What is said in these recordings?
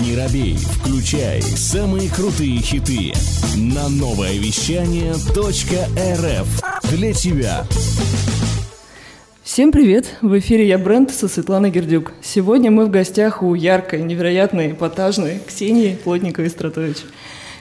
Не робей, включай самые крутые хиты на новое вещание .рф для тебя. Всем привет! В эфире я Брент со Светланой Гердюк. Сегодня мы в гостях у яркой, невероятной, эпатажной Ксении Плотниковой-Стратович.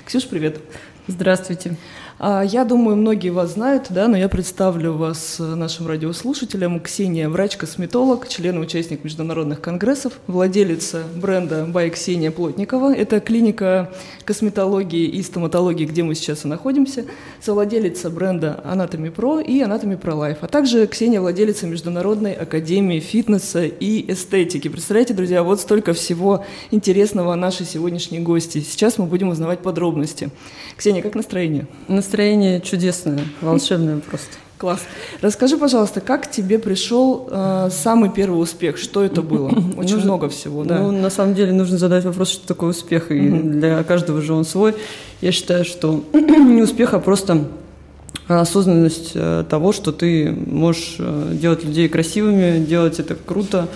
Ксюш, привет! Здравствуйте! А, я думаю, многие вас знают, да, но я представлю вас э, нашим радиослушателям. Ксения – врач-косметолог, член и участник международных конгрессов, владелица бренда «Бай Ксения Плотникова». Это клиника косметологии и стоматологии, где мы сейчас и находимся, совладелица бренда Anatomy Pro и Anatomy Pro Life, а также Ксения – владелица Международной академии фитнеса и эстетики. Представляете, друзья, вот столько всего интересного нашей сегодняшней гости. Сейчас мы будем узнавать подробности. Ксения, как настроение? Настроение настроение чудесное, волшебное просто. Класс. Расскажи, пожалуйста, как тебе пришел э, самый первый успех? Что это было? Очень нужно, много всего, да. Ну, на самом деле нужно задать вопрос, что такое успех, и для каждого же он свой. Я считаю, что не успех, а просто осознанность э, того, что ты можешь э, делать людей красивыми, делать это круто,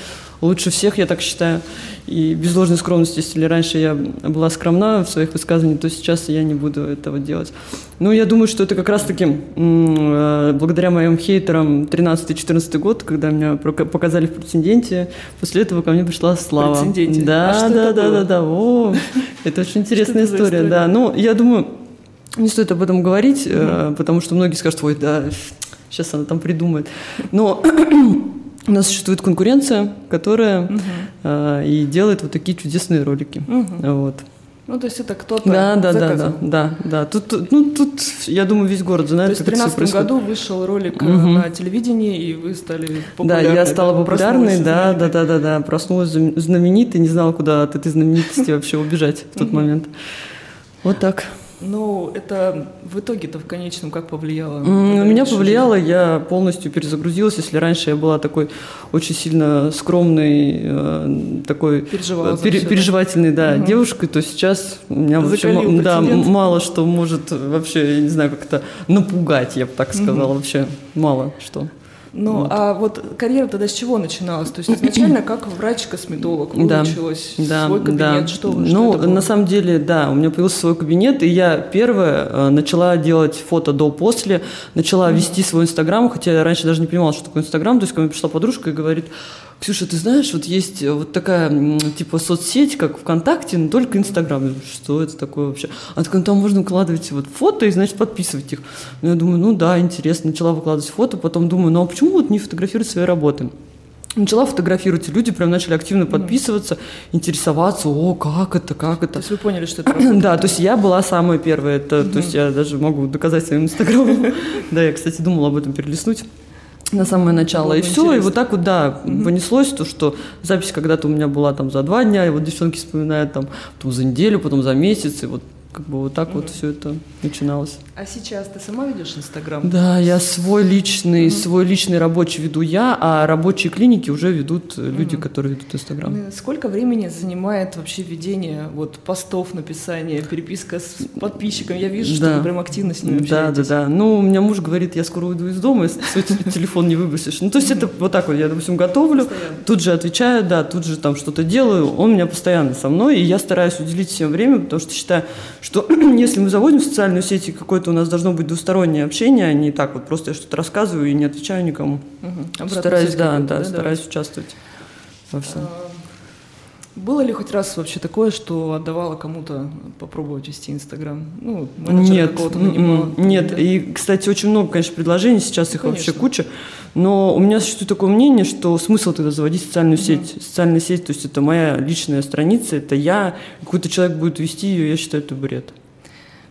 лучше всех, я так считаю. И без ложной скромности, если раньше я была скромна в своих высказываниях, то сейчас я не буду этого делать. Ну, я думаю, что это как раз-таки э, благодаря моим хейтерам 13-14 год, когда меня показали в претенденте, после этого ко мне пришла слава. Претенденте? Да, а да, да, да, да, О, это очень интересная история, да. Ну, я думаю, не стоит об этом говорить, потому что многие скажут, ой, да, сейчас она там придумает. Но у нас существует конкуренция, которая угу. э, и делает вот такие чудесные ролики. Угу. Вот. Ну, то есть это кто-то да, да, да, да, да, да. Тут, ну, тут, я думаю, весь город знает, То есть в 2013 году вышел ролик угу. на телевидении, и вы стали популярной. Да, я стала популярной, да, да, да, да, да. Проснулась знаменитой, не знала, куда от этой знаменитости вообще убежать в тот момент. Вот так. Ну, это в итоге-то в конечном как повлияло? На меня повлияло, я полностью перезагрузилась. Если раньше я была такой очень сильно скромной, э, такой Переживала пере, переживательной да, угу. девушкой, то сейчас у меня вообще да, мало что может вообще, я не знаю, как это напугать, я бы так сказала, угу. вообще мало что. Ну, вот. а вот карьера тогда с чего начиналась? То есть изначально как врач-косметолог выучилась да, свой кабинет? Да. Что, ну, что на самом деле, да, у меня появился свой кабинет, и я первая э, начала делать фото до-после, начала mm-hmm. вести свой Инстаграм, хотя я раньше даже не понимала, что такое Инстаграм. То есть ко мне пришла подружка и говорит, Ксюша, ты знаешь, вот есть э, вот такая, типа, соцсеть, как ВКонтакте, но только Инстаграм. Что это такое вообще? А так, ну, там можно выкладывать вот фото и, значит, подписывать их. Ну, я думаю, ну да, интересно. Начала выкладывать фото, потом думаю, ну а почему вот не фотографировать свои работы? Начала фотографировать, и люди прям начали активно подписываться, интересоваться, о, как это, как это. То есть вы поняли, что это Да, то есть я была самая первая, это, то есть я даже могу доказать своим инстаграмом. Да, я, кстати, думала об этом перелистнуть на самое начало. Было и все, интересно. и вот так вот, да, угу. понеслось то, что запись когда-то у меня была там за два дня, и вот девчонки вспоминают там, потом за неделю, потом за месяц, и вот как бы вот так mm вот все это начиналось. А сейчас ты сама ведешь Инстаграм? Да, я свой личный, mm свой личный рабочий веду я, а рабочие клиники уже ведут люди, mm которые ведут Инстаграм. Ну, сколько времени занимает вообще ведение вот постов, написание, переписка с подписчиками? Я вижу, да. что вы прям активно с ними. Да, да, да. Ну, у меня муж говорит, я скоро уйду из дома, если свой телефон не выбросишь. Ну, то есть это вот так вот, я, допустим, готовлю, тут же отвечаю, да, тут же там что-то делаю, он у меня постоянно со мной, и я стараюсь уделить всем время, потому что считаю, что если мы заводим в социальную сеть, какое-то у нас должно быть двустороннее общение, а не так вот просто я что-то рассказываю и не отвечаю никому. Угу. Стараюсь, да, да, да, стараюсь да. участвовать во всем. Было ли хоть раз вообще такое, что отдавала кому-то попробовать вести Инстаграм? Ну, нет, нет. Да? И, кстати, очень много, конечно, предложений, сейчас их конечно. вообще куча. Но у меня существует такое мнение, что смысл тогда заводить социальную сеть. Социальная сеть, то есть это моя личная страница, это я, какой-то человек будет вести ее, я считаю, это бред.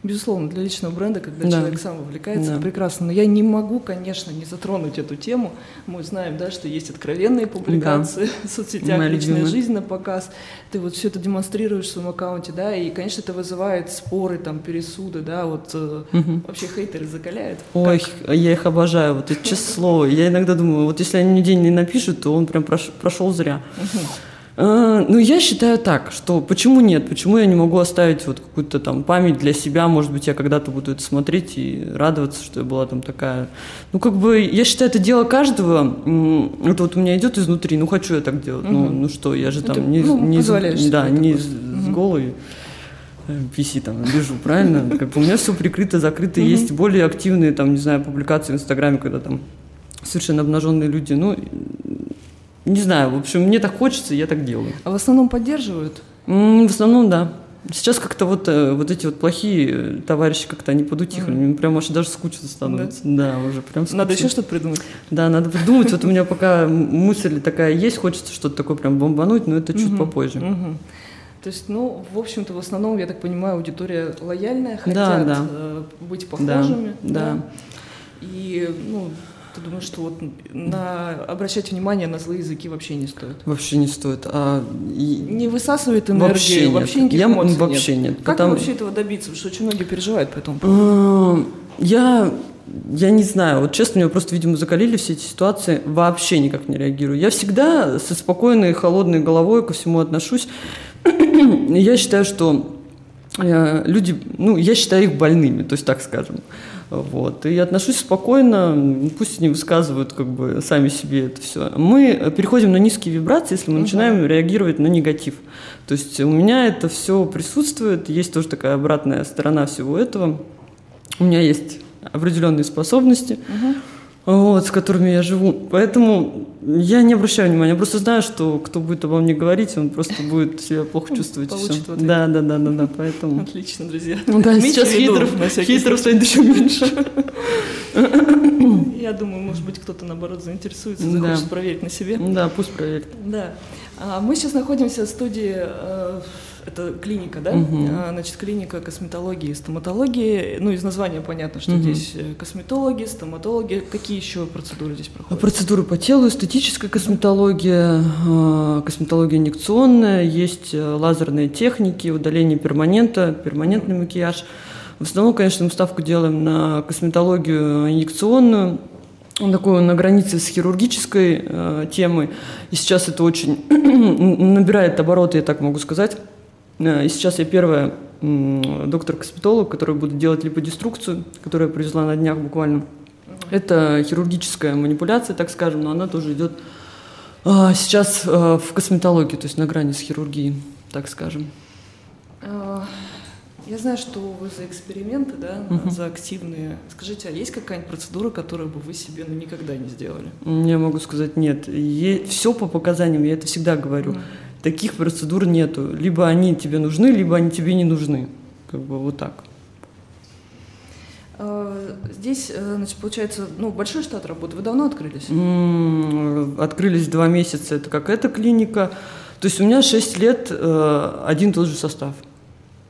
Безусловно, для личного бренда, когда да. человек сам вовлекается, да. прекрасно. Но я не могу, конечно, не затронуть эту тему. Мы знаем, да, что есть откровенные публикации да. в соцсетях, Моя личная любимая. жизнь на показ. Ты вот все это демонстрируешь в своем аккаунте, да, и, конечно, это вызывает споры, там, пересуды, да, вот угу. вообще хейтеры закаляют. Ой, как? я их обожаю, вот это слово. Я иногда думаю, вот если они мне день не напишут, то он прям прошел зря. Угу. А, ну, я считаю так, что почему нет? Почему я не могу оставить вот какую-то там память для себя? Может быть, я когда-то буду это смотреть и радоваться, что я была там такая. Ну, как бы, я считаю, это дело каждого. Это вот у меня идет изнутри, ну, хочу я так делать. Угу. Ну, ну что, я же ну, там Ты, не... Ну, не позволяешь Да, не, с голой э, PC там лежу, правильно? Как бы у меня все прикрыто, закрыто. Есть более активные, там, не знаю, публикации в Инстаграме, когда там совершенно обнаженные люди. Ну, не знаю, в общем, мне так хочется, я так делаю. А в основном поддерживают? В основном, да. Сейчас как-то вот, э, вот эти вот плохие э, товарищи как-то они подутихли. Мне прям аж даже скучно становится. Да, уже прям скучно. Надо еще что-то придумать. Да, надо придумать. Вот у меня пока мысль такая есть, хочется что-то такое прям бомбануть, но это чуть попозже. То есть, ну, в общем-то, в основном, я так понимаю, аудитория лояльная, хотят Да, да. э, быть похожими. да. И, ну, ты думаешь, что вот на обращать внимание на злые языки вообще не стоит? Вообще не стоит. А, Не высасывает энергию, Вообще вообще, нет. никаких Я- эмоций вообще нет, Как потому- вообще этого добиться? Потому что очень многие переживают по этому поводу. Э, Я, я не знаю, вот честно, меня просто, видимо, закалили все эти ситуации, вообще никак не реагирую. Я всегда со спокойной, холодной головой ко всему отношусь. Я считаю, что э, люди, ну, я считаю их больными, то есть так скажем. Вот. И отношусь спокойно, пусть они высказывают как бы сами себе это все. Мы переходим на низкие вибрации, если мы начинаем реагировать на негатив. То есть у меня это все присутствует, есть тоже такая обратная сторона всего этого. У меня есть определенные способности, вот, с которыми я живу. Поэтому я не обращаю внимания. Я просто знаю, что кто будет обо мне говорить, он просто будет себя плохо чувствовать. и Получит всё. в ответ. Да, да, да, да, да. Поэтому. Отлично, друзья. Ну да, сейчас хитров, хитров станет еще меньше. Я думаю, может быть, кто-то, наоборот, заинтересуется, Да. захочет проверить на себе. Да, пусть проверит. Да. А мы сейчас находимся в студии, э, это клиника, да? А, Значит, клиника косметологии и стоматологии. Ну, из названия понятно, что Мгм. здесь э, косметологи, стоматологи. Какие еще процедуры здесь А проходят? Процедуры по телу, эстетическая косметология, э, косметология инъекционная, есть э, лазерные техники, удаление перманента, перманентный макияж. В основном, конечно, мы ставку делаем на косметологию инъекционную, Он такой на границе с хирургической э, темой. И сейчас это очень набирает обороты, я так могу сказать. Э, И сейчас я первая доктор-косметолог, которая будет делать липодеструкцию, которую я привезла на днях буквально. Это хирургическая манипуляция, так скажем, но она тоже идет а, сейчас а, в косметологии, то есть на грани с хирургией, так скажем. А, Я знаю, что вы за эксперименты, да, за активные. Скажите, а есть какая-нибудь процедура, которую бы вы себе ну, никогда не сделали? Я могу сказать нет. Все по показаниям, я это всегда говорю. Таких процедур нету. Либо они тебе нужны, либо они тебе не нужны. Как бы вот так. А, Здесь, э, значит, получается, ну, большой штат работы. Вы давно открылись? Открылись два месяца, это как эта клиника. То есть у меня 6 лет э, один и тот же состав.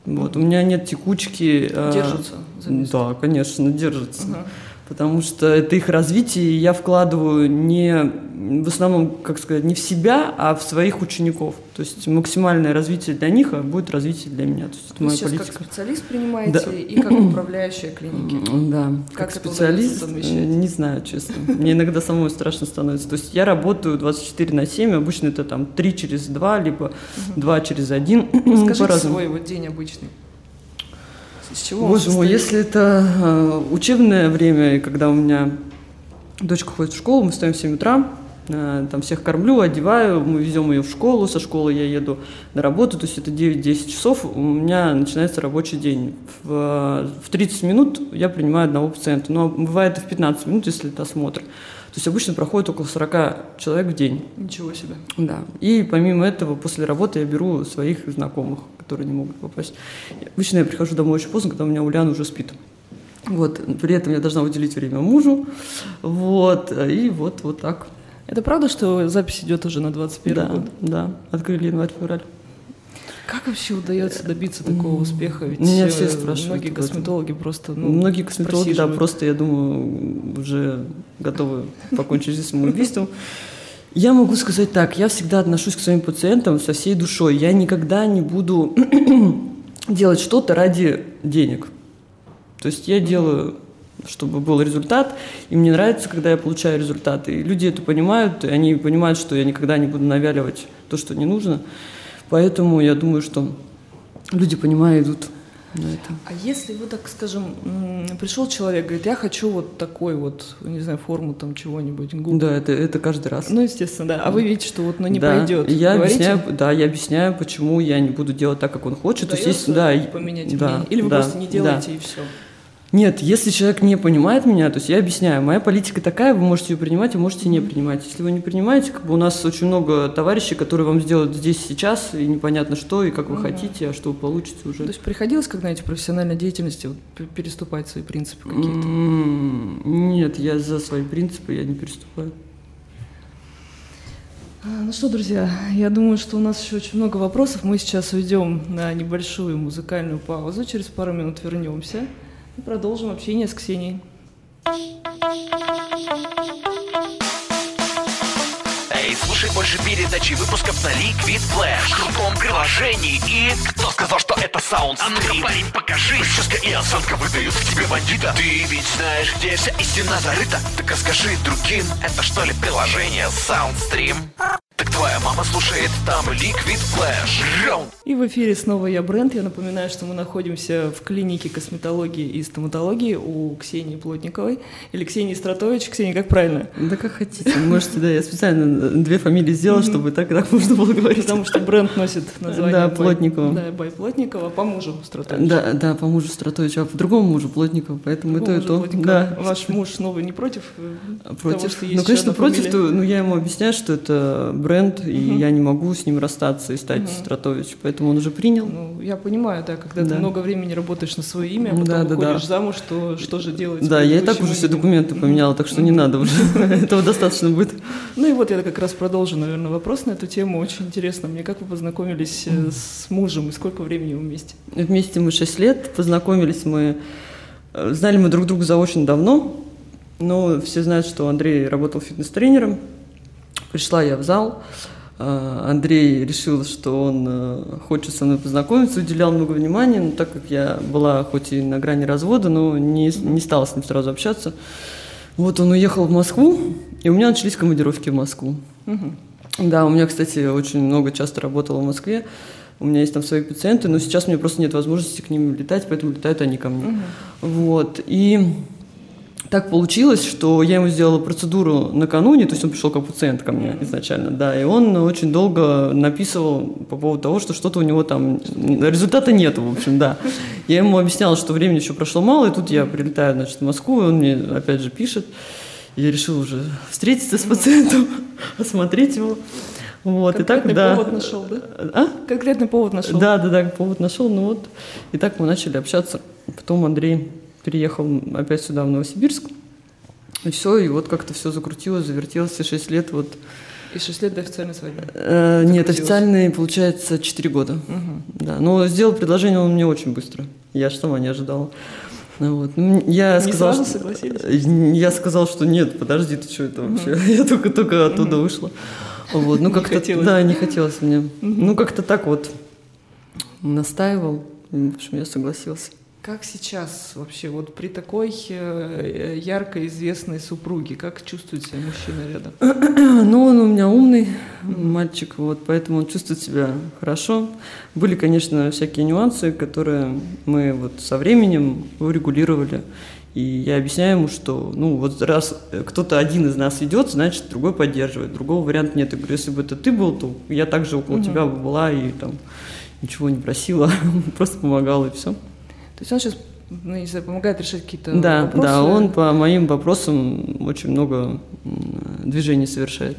Вот, у меня нет текучки. э, Держатся за место? Да, конечно, держатся. Ага. Потому что это их развитие, и я вкладываю не в основном, как сказать, не в себя, а в своих учеников. То есть максимальное развитие для них, а будет развитие для меня. То есть это Вы моя сейчас политика. как специалист принимаете Да. и как управляющая клиники. Да, Как как, специалист, не знаю, честно. Мне иногда самой страшно становится. То есть я работаю 24 на 7, обычно это там 3 через 2, либо 2 через 1. Скажите свой вот день обычный. Из чего Боже мой, если это э, учебное время, и когда у меня дочка ходит в школу, мы встаем в 7 утра, э, там всех кормлю, одеваю, мы везем ее в школу, со школы я еду на работу, то есть это 9-10 часов, у меня начинается рабочий день. В, в 30 минут я принимаю одного пациента, но бывает и в 15 минут, если это осмотр. То есть обычно проходит около 40 человек в день. Ничего себе. Да. И помимо этого, после работы я беру своих знакомых, которые не могут попасть. Обычно я прихожу домой очень поздно, когда у меня Уляна уже спит. Вот. При этом я должна уделить время мужу. Вот. И вот, вот так. Это правда, что запись идет уже на 21 да, год? да. Открыли январь-февраль. Как вообще удается добиться такого успеха? Ведь Меня э, все спрашивают многие косметологи просто ну, Многие косметологи, да, просто, я думаю, уже готовы покончить жизнь самоубийством. Я могу сказать так, я всегда отношусь к своим пациентам со всей душой. Я никогда не буду делать что-то ради денег. То есть я делаю, чтобы был результат, и мне нравится, когда я получаю результаты. И люди это понимают, и они понимают, что я никогда не буду навяливать то, что не нужно. Поэтому я думаю, что люди, понимая, идут на это. А если вы, так скажем, пришел человек, говорит, я хочу вот такой вот, не знаю, форму там чего-нибудь, губ. Да, это, это каждый раз. Ну, естественно, да. А вы видите, что вот, ну, не Да, пойдет. Я Говорите? объясняю, да, я объясняю, почему я не буду делать так, как он хочет. То есть, Удается да, поменять да, мнение? Или вы да, просто не да. делаете и все? Нет, если человек не понимает меня, то есть я объясняю, моя политика такая, вы можете ее принимать, вы можете не принимать. Если вы не принимаете, как бы у нас очень много товарищей, которые вам сделают здесь сейчас, и непонятно что, и как вы хотите, а что вы получите уже. То есть приходилось когда-нибудь в профессиональной деятельности вот, переступать свои принципы какие-то? Нет, я за свои принципы, я не переступаю. А, Ну что, друзья, я думаю, что у нас еще очень много вопросов. Мы сейчас уйдем на небольшую музыкальную паузу. Через пару минут вернемся и продолжим общение с Ксенией. Эй, слушай больше передачи выпусков на Liquid Flash. В крутом приложении и... Кто сказал, что это саунд А ну парень, покажи. Прическа и осанка выдают к тебе бандита. Ты ведь знаешь, где вся истина зарыта? Так расскажи другим, это что ли приложение Soundstream? Так твоя мама слушает там Liquid Flash Раунд И в эфире снова я, Бренд. Я напоминаю, что мы находимся в клинике косметологии и стоматологии у Ксении Плотниковой. Или Ксении Стратович. Ксения, как правильно? Да как хотите, можете, да, я специально две фамилии сделала, чтобы так, так можно было говорить. Потому что бренд носит название Да, Плотникова. Да, Бай Плотникова, по мужу Стратович. Да, да, по мужу Стратовичу, а по другому мужу Плотников, поэтому и то, и то. Плотникова. Да. Ваш муж новый не против? э, Против. что есть ну, конечно, против, ну, я ему объясняю, что это бренд, и я не могу с ним расстаться и стать Стратович, поэтому он уже принял. Ну, я понимаю, да, когда ты Да. много времени работаешь на свое имя, а потом Да, да, выходишь да. замуж, то что же делать? Да, я и так уже все документы поменяла, так что не надо уже. Этого достаточно будет. Ну и вот я как раз продолжу, наверное, вопрос на эту тему. Очень интересно мне, как вы познакомились э, с мужем и сколько времени вы вместе? Вместе мы 6 лет, познакомились мы, э, знали мы друг друга за очень давно, но все знают, что Андрей работал фитнес-тренером. Пришла я в зал, э, Андрей решил, что он э, хочет со мной познакомиться, уделял много внимания, но так как я была хоть и на грани развода, но не, не стала с ним сразу общаться. Вот он уехал в Москву, и у меня начались командировки в Москву. Да, у меня, кстати, очень много часто работала в Москве. У меня есть там свои пациенты, но сейчас у меня просто нет возможности к ним летать, поэтому летают они ко мне. Вот. И так получилось, что я ему сделала процедуру накануне, то есть он пришел как пациент ко мне изначально, да, и он очень долго написывал по поводу того, что что-то у него там, результата нету, в общем, да. Я ему объясняла, что времени еще прошло мало, и тут я прилетаю, значит, в Москву, и он мне опять же пишет. Я решила уже встретиться с пациентом, осмотреть его. Вот, и так, Конкретный да. повод нашел, да? А? Конкретный повод нашел. Да, да, да, повод нашел. Ну вот, и так мы начали общаться. Потом Андрей переехал опять сюда, в Новосибирск. И все, и вот как-то все закрутилось, завертелось, все шесть лет. Вот. И 6 лет до официальной свадьбы. Э, нет, официальный, получается, 4 года. Да, но сделал предложение он мне очень быстро. Я же сама не ожидала. Ну Вот. Ну, Я Не сказала, сразу что- согласились? Я сказал, что нет, подожди, ты что это вообще? Я только, только оттуда вышла. Вот, ну как-то, да, не хотелось мне. Ну как-то так вот настаивал. В общем, я согласился. Как сейчас вообще, вот при такой э, ярко известной супруге, как чувствует себя мужчина рядом? Ну, он у меня умный мальчик, вот, поэтому он чувствует себя хорошо. Были, конечно, всякие нюансы, которые мы вот со временем урегулировали. И я объясняю ему, что, ну, вот раз кто-то один из нас идет, значит, другой поддерживает. Другого варианта нет. Я говорю, если бы это ты был, то я также около тебя бы была и там ничего не просила, просто помогала и все. То есть он сейчас, ну, не знаю, помогает решать какие-то Да, вопросы? да, он по моим вопросам очень много движений совершает.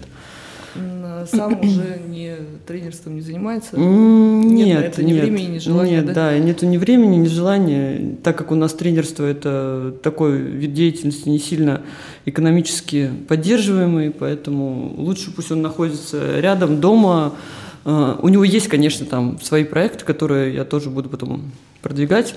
М, Сам уже не тренерством не занимается? Нет Нет, это ни нет, времени, ни желания, Нет, да? да, нету ни времени, ни желания, так как у нас тренерство это такой вид деятельности не сильно экономически поддерживаемый, поэтому лучше пусть он находится рядом, дома. Э, У него есть, конечно, там свои проекты, которые я тоже буду потом продвигать.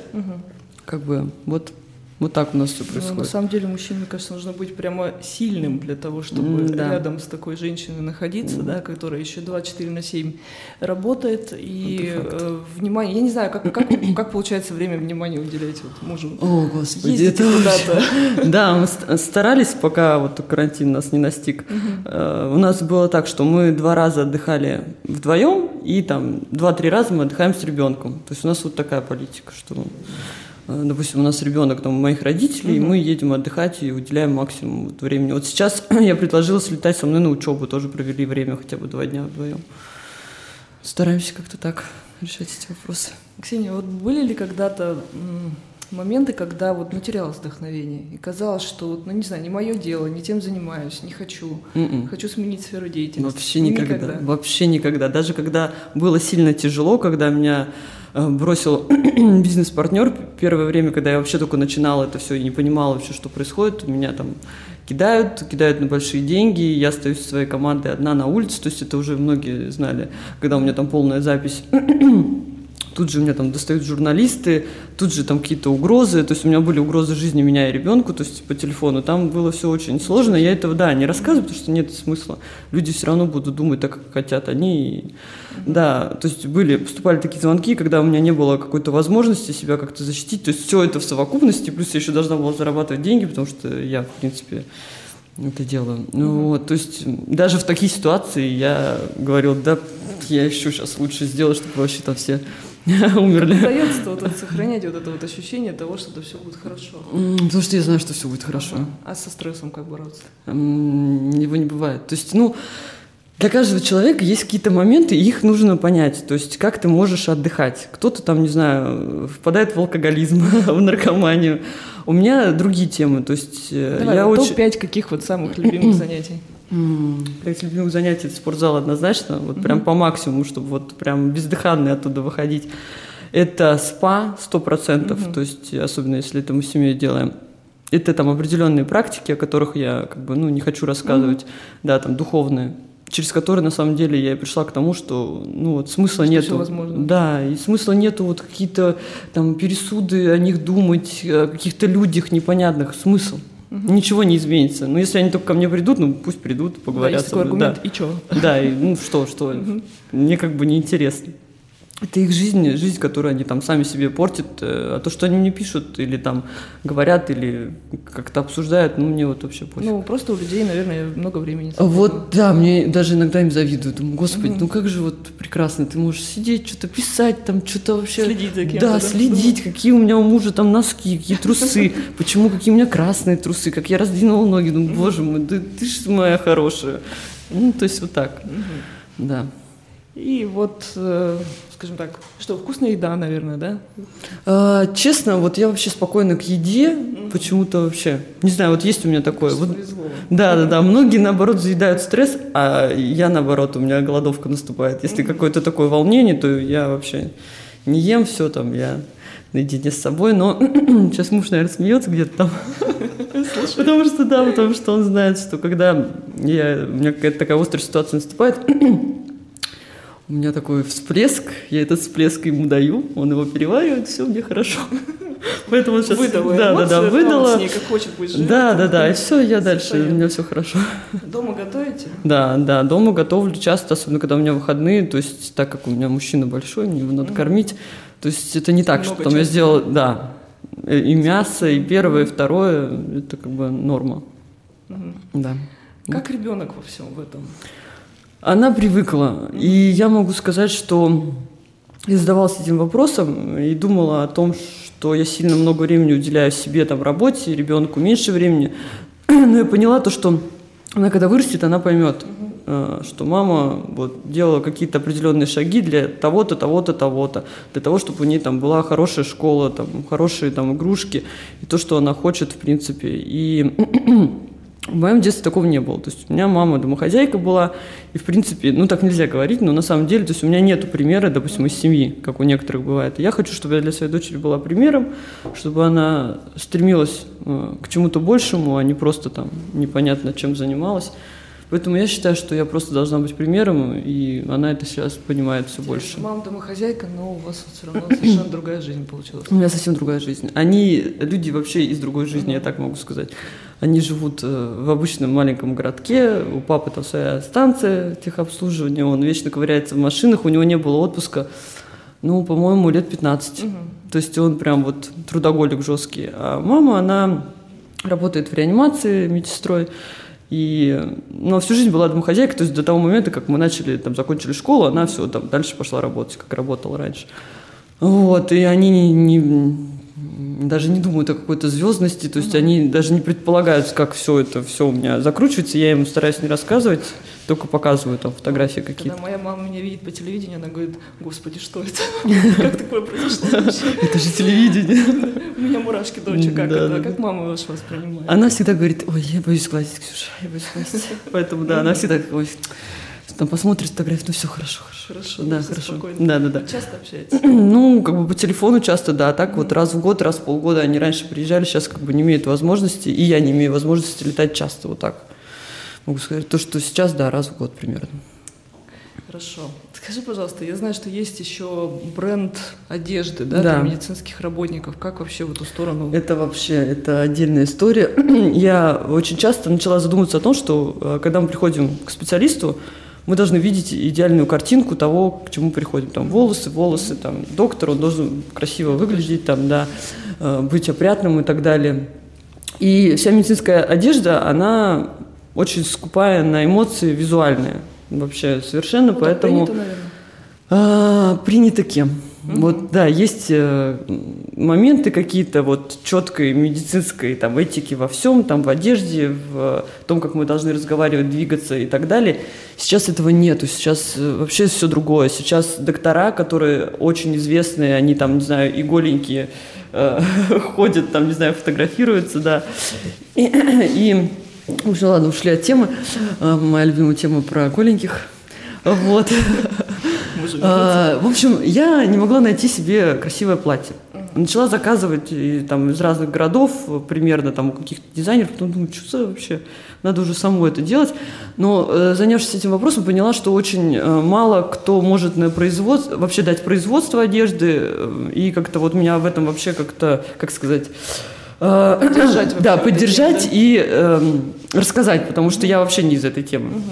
Как бы вот Вот так у нас все Ну, на происходит. самом деле мужчине, мне кажется, нужно быть прямо сильным для того, чтобы М, да. рядом с такой женщиной находиться, да, которая еще 24 на 7 работает. И факт. э, внимание, я не знаю, как, как, как получается время внимания уделять вот мужу. О, господи, Ездите это куда-то. Да, мы ст- старались, пока вот карантин нас не настиг. Э, У нас было так, что мы два раза отдыхали вдвоем, и там два-три раза мы отдыхаем с ребенком. То есть у нас вот такая политика, что, допустим, у нас ребенок там у моих родителей, и мы едем отдыхать и уделяем максимум вот времени. Вот сейчас я предложила слетать со мной на учебу, тоже провели время хотя бы два дня вдвоем. Стараемся как-то так решать эти вопросы. Ксения, вот были ли когда-то моменты, когда вот ну, терялось вдохновение, и казалось, что вот, ну не знаю, не мое дело, не тем занимаюсь, не хочу, М-м. хочу сменить сферу деятельности. Вообще И никогда. Вообще никогда. Даже когда было сильно тяжело, когда меня э, бросил бизнес-партнер, первое время, когда я вообще только начинала это все и не понимала вообще, что происходит, меня там кидают, кидают на большие деньги, я остаюсь со своей командой одна на улице, то есть это уже многие знали, когда у меня там полная запись. Тут же у меня там достают журналисты, тут же там какие-то угрозы, то есть у меня были угрозы жизни меня и ребенку, то есть по телефону. Там было все очень сложно, я этого, да, не рассказываю, потому что нет смысла. Люди все равно будут думать так, как хотят они. И, да, то есть были, поступали такие звонки, когда у меня не было какой-то возможности себя как-то защитить, то есть все это в совокупности, плюс я еще должна была зарабатывать деньги, потому что я, в принципе, это делаю. Ну вот, то есть даже в такие ситуации я говорил, да, я еще сейчас лучше сделаю, чтобы вообще там все умерли. Удается вот, вот сохранять вот это вот ощущение того, что это все будет хорошо. Потому что я знаю, что все будет хорошо. А со стрессом как бороться? Его не бывает. То есть, ну, для каждого человека есть какие-то моменты, и их нужно понять. То есть, как ты можешь отдыхать. Кто-то там, не знаю, впадает в алкоголизм, в наркоманию. У меня другие темы. То есть, э, Давай, я вот очень... топ-5 каких вот самых любимых занятий? Из любимых занятий это спортзал однозначно, вот прям по максимуму, чтобы вот прям бездыханный оттуда выходить. Это спа 100%, то есть особенно если это мы с семьей делаем. Это там определенные практики, о которых я как бы, ну, не хочу рассказывать, да, там духовные, через которые на самом деле я и пришла к тому, что ну вот смысла Что нету. возможно. Да, и смысла нету вот какие-то там пересуды о них думать, о каких-то людях непонятных. Смысл. Ничего не изменится. Но если они только ко мне придут, ну пусть придут, Да, поговорят. есть со такой мной. аргумент, и чё? Да, да и, ну что, что, мне как бы неинтересно. Это их жизнь, жизнь, которую они там сами себе портят. э, А то, что они мне пишут или там говорят, или как-то обсуждают, ну мне вот вообще пофиг. Ну, просто у людей, наверное, много времени. А Вот, да, мне даже иногда им завидую. Думаю, господи, ну как же вот прекрасно, ты можешь сидеть, что-то писать, там что-то вообще... Следить за кем-то, Да, да? следить, какие у меня у мужа там носки, какие трусы, почему какие у меня красные трусы, как я раздвинула ноги. Думаю, боже мой, да ты ж моя хорошая. Ну, то есть вот так. Да. И вот, э, скажем так, что, вкусная еда, наверное, да? А, честно, вот я вообще спокойно к еде, почему-то вообще. Не знаю, вот есть у меня такое. Вот, Повезло. Да, да, да. Многие, наоборот, заедают стресс, а я, наоборот, у меня голодовка наступает. Если какое-то такое волнение, то я вообще не ем все там, я наедине с собой. Но сейчас муж, наверное, смеется где-то там. Потому что, да, потому что он знает, что когда я, у меня какая-то такая острая ситуация наступает, у меня такой всплеск, я этот всплеск ему даю, он его переваривает, все, мне хорошо. Поэтому он сейчас... Выдала да, да, да, выдала. с ней как хочет пусть живет. Да, да, да, и все, я дальше, у меня все хорошо. Дома готовите? Да, да, дома готовлю часто, особенно когда у меня выходные, то есть так как у меня мужчина большой, мне его надо кормить, то есть это не так, что там я часто. сделала, да, и мясо, и первое, и второе, это как бы норма, да. Как ребенок во всем в этом? Она привыкла, и я могу сказать, что я задавалась этим вопросом и думала о том, что я сильно много времени уделяю себе, там, работе, ребенку меньше времени. Но я поняла то, что она когда вырастет, она поймет, э, что мама вот делала какие-то определенные шаги для того-то, того-то, того-то, для того, чтобы у нее там была хорошая школа, там, хорошие там игрушки, и то, что она хочет, в принципе. И в моем детстве такого не было. То есть у меня мама домохозяйка была, и в принципе, ну так нельзя говорить, но на самом деле, то есть у меня нету примера, допустим, из семьи, как у некоторых бывает. И я хочу, чтобы я для своей дочери была примером, чтобы она стремилась э, к чему-то большему, а не просто там непонятно чем занималась. Поэтому я считаю, что я просто должна быть примером, и она это сейчас понимает все больше. Мама домохозяйка, но у вас все равно совершенно другая жизнь получилась. У меня совсем другая жизнь. Они люди вообще из другой жизни, я так могу сказать. Они живут э, в обычном маленьком городке, у папы там своя станция техобслуживания, он вечно ковыряется в машинах, у него не было отпуска, ну, по-моему, лет 15. Угу. То есть он прям вот трудоголик жесткий. А мама, она работает в реанимации медсестрой, и, но всю жизнь была домохозяйкой, то есть до того момента, как мы начали, там, закончили школу, она все, там, дальше пошла работать, как работала раньше. Вот, и они не, не, даже не думают о какой-то звездности, то есть они даже не предполагают, как все это все у меня закручивается, я им стараюсь не рассказывать, только показываю там фотографии какие-то. Когда моя мама меня видит по телевидению, она говорит, господи, что это? Как такое произошло Это же телевидение. У меня мурашки дочь, как это? Как мама вас воспринимает? Она всегда говорит, ой, я боюсь глазить, Ксюша, я боюсь глазить. Поэтому, да, она всегда говорит, там посмотрит фотографию, ну все хорошо, хорошо. Хорошо, да, хорошо. Спокойно. Да, да, да. Часто общаетесь? Ну, как бы по телефону часто, да. Так вот раз в год, раз в полгода они раньше приезжали, сейчас как бы не имеют возможности, и я не имею возможности летать часто вот так. Могу сказать, то, что сейчас, да, раз в год примерно. Хорошо. Скажи, пожалуйста, я знаю, что есть еще бренд одежды да, да. для медицинских работников. Как вообще в эту сторону? Это вообще это отдельная история. Я очень часто начала задумываться о том, что э, когда мы приходим к специалисту, мы должны видеть идеальную картинку того, к чему приходим. Там волосы, волосы, там доктор, он должен красиво выглядеть, там, да, э, быть опрятным и так далее. И вся медицинская одежда, она очень скупая на эмоции визуальные. Вообще совершенно, ну, поэтому... Принято, наверное. А, принято кем? Угу. Вот, да, есть э, моменты какие-то вот четкой медицинской там этики во всем, там в одежде, в том, как мы должны разговаривать, двигаться и так далее. Сейчас этого нету, сейчас э, вообще все другое. Сейчас доктора, которые очень известные, они там, не знаю, и голенькие, э, ходят там, не знаю, фотографируются, да. И, и уже ладно, ушли от темы. Э, моя любимая тема про голеньких. Вот. А, в общем, я не могла найти себе красивое платье. Начала заказывать и, там, из разных городов, примерно там у каких-то дизайнеров, потом думаю, что за вообще, надо уже самой это делать. Но э, занявшись этим вопросом, поняла, что очень э, мало кто может на производство, вообще дать производство одежды, э, и как-то вот меня в этом вообще как-то, как сказать, поддержать да, поддержать и э, рассказать, потому что я вообще не из этой темы. Угу.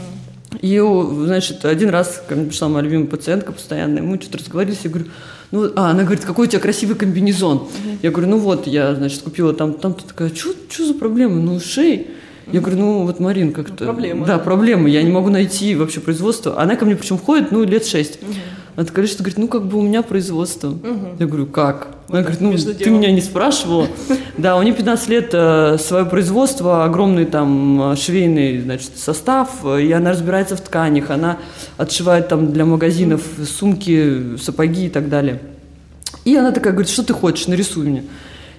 И, значит, один раз ко мне пришла моя любимая пациентка постоянная, мы что-то разговаривали, я говорю, ну, а, она говорит, какой у тебя красивый комбинезон. Uh-huh. Я говорю, ну вот, я, значит, купила там, там, ты такая, что за проблема? Ну, шей. Я говорю, ну вот, Марин, как-то... Ну, проблема. Да, проблема. Я не могу найти вообще производство. Она ко мне причем ходит, ну, лет шесть. Угу. Она такая, что говорит, ну, как бы у меня производство. Угу. Я говорю, как? Она говорит, ну, Между ты делом. меня не спрашивала. Да, у нее 15 лет э, свое производство, огромный там э, швейный, значит, состав, и она разбирается в тканях, она отшивает там для магазинов сумки, сапоги и так далее. И она такая говорит, что ты хочешь, нарисуй мне.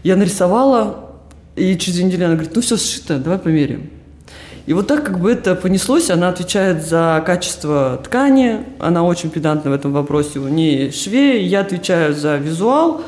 Я нарисовала, и через две недели она говорит, ну все сшито, давай померяем. И вот так как бы это понеслось, она отвечает за качество ткани, она очень педантна в этом вопросе, у нее швей, я отвечаю за визуал,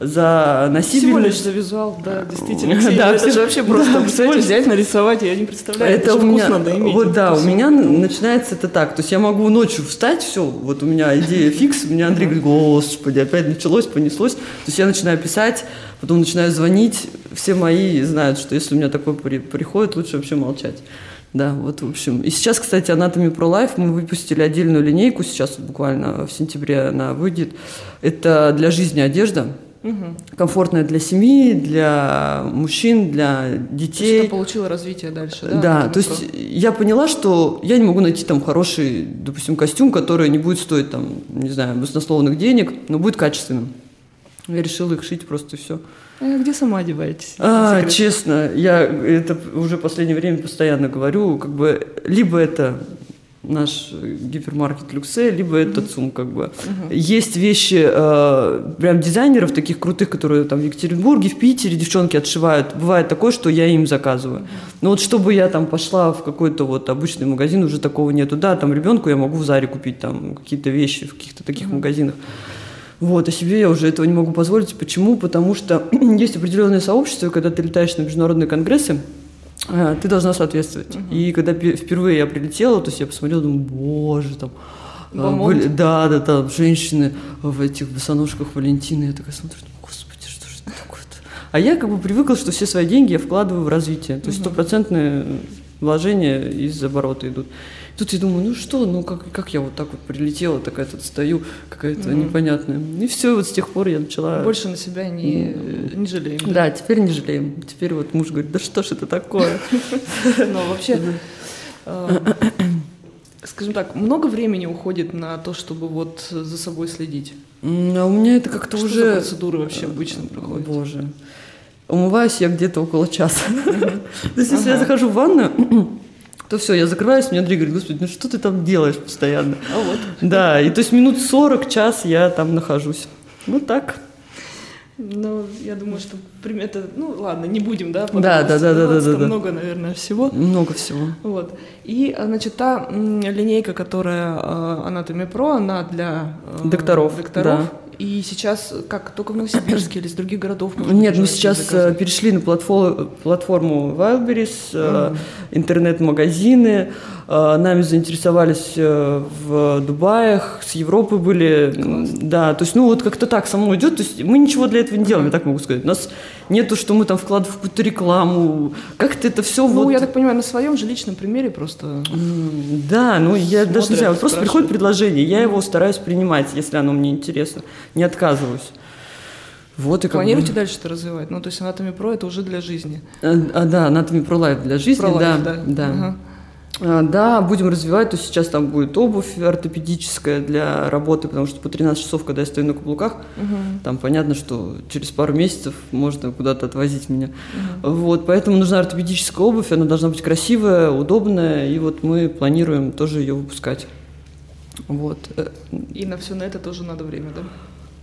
за носибельность. Всего лишь за визуал, да, действительно. Ксения, да, это же вообще просто, да, представляете, взять, нарисовать, я не представляю, это, это у меня, надо иметь. Вот да, у меня начинается это так, то есть я могу ночью встать, все, вот у меня идея фикс, у меня Андрей говорит, господи, опять началось, понеслось, то есть я начинаю писать, потом начинаю звонить, все мои знают, что если у меня такое приходит, лучше вообще молчать. Да, вот в общем. И сейчас, кстати, Anatomy Pro Life мы выпустили отдельную линейку, сейчас буквально в сентябре она выйдет. Это для жизни одежда, угу. комфортная для семьи, для мужчин, для детей. Что получило развитие дальше, да? Да, то есть я поняла, что я не могу найти там хороший, допустим, костюм, который не будет стоить там, не знаю, баснословных денег, но будет качественным. Я решила их шить просто и все. А где сама одеваетесь? А, честно, я это уже в последнее время постоянно говорю, как бы либо это наш гипермаркет Люксе, либо это ЦУМ, как бы. Mm-hmm. Есть вещи э, прям дизайнеров таких крутых, которые там в Екатеринбурге, в Питере девчонки отшивают. Бывает такое, что я им заказываю. Но вот чтобы я там пошла в какой-то вот обычный магазин, уже такого нету. Да, там ребенку я могу в Заре купить там какие-то вещи в каких-то таких mm-hmm. магазинах. Вот, а себе я уже этого не могу позволить. Почему? Потому что есть определенное сообщество, когда ты летаешь на международные конгрессы, ты должна соответствовать. И когда пе- впервые я прилетела, то есть я посмотрела, думаю, боже, там, Бомонд. были- да, да, там женщины в этих босоножках Валентины, я такая смотрю, думаю, господи, что же это такое-то? А я как бы привыкла, что все свои деньги я вкладываю в развитие, то есть стопроцентные вложения из оборота идут. Тут я думаю, ну что, ну как, как я вот так вот прилетела, такая тут стою, какая-то непонятная. И все, вот с тех пор я начала... Больше на себя не, не жалеем. Да, теперь не жалеем. Теперь вот муж говорит, да что ж это такое? Но вообще, э, скажем так, много времени уходит на то, чтобы вот за собой следить. А у меня это как-то Что уже... процедуры вообще обычно О, проходят? боже. Умываюсь я где-то около часа. То есть, если я захожу в ванную, то все, я закрываюсь, меня Андрей говорит, господи, ну что ты там делаешь постоянно? А вот. Да, и то есть минут 40, час я там нахожусь. Вот так. Ну, я думаю, что это, ну ладно, не будем, да, Да, да, да, да, да, там да. много, наверное, всего. Много всего. Вот. И, а, значит, та линейка, которая Anatomy Pro, она для э, Докторов, докторов. да. И сейчас как, только в Новосибирске или из других городов? Нет, мы сейчас заказать? э, перешли на платфо- платформу Wildberries, э, интернет-магазины. Э, Нами заинтересовались э, в Дубаях, с Европы были. Да, то есть, ну вот как-то так само идет. То есть мы ничего для этого не делаем, я так могу сказать. У нас нету, что мы там вкладываем в какую-то рекламу. Как-то это все Ну, вот... я так понимаю, на своем же личном примере просто. Да, ну я даже не Смотрят, знаю, вот просто приходит предложение, я его стараюсь принимать, если оно мне интересно, не отказываюсь. Вот и как бы- Планируете дальше это развивать? Ну, то есть Anatomy Pro это уже для жизни. А, а, да, Anatomy Pro Life для жизни, Pro да, Life, да. да. Ага. А, да, будем развивать, то есть сейчас там будет обувь ортопедическая для работы, потому что по 13 часов, когда я стою на каблуках, там понятно, что через пару месяцев можно куда-то отвозить меня. Вот, поэтому нужна ортопедическая обувь, она должна быть красивая, удобная, и вот мы планируем тоже ее выпускать. Вот. э, И на все на это тоже надо время, да?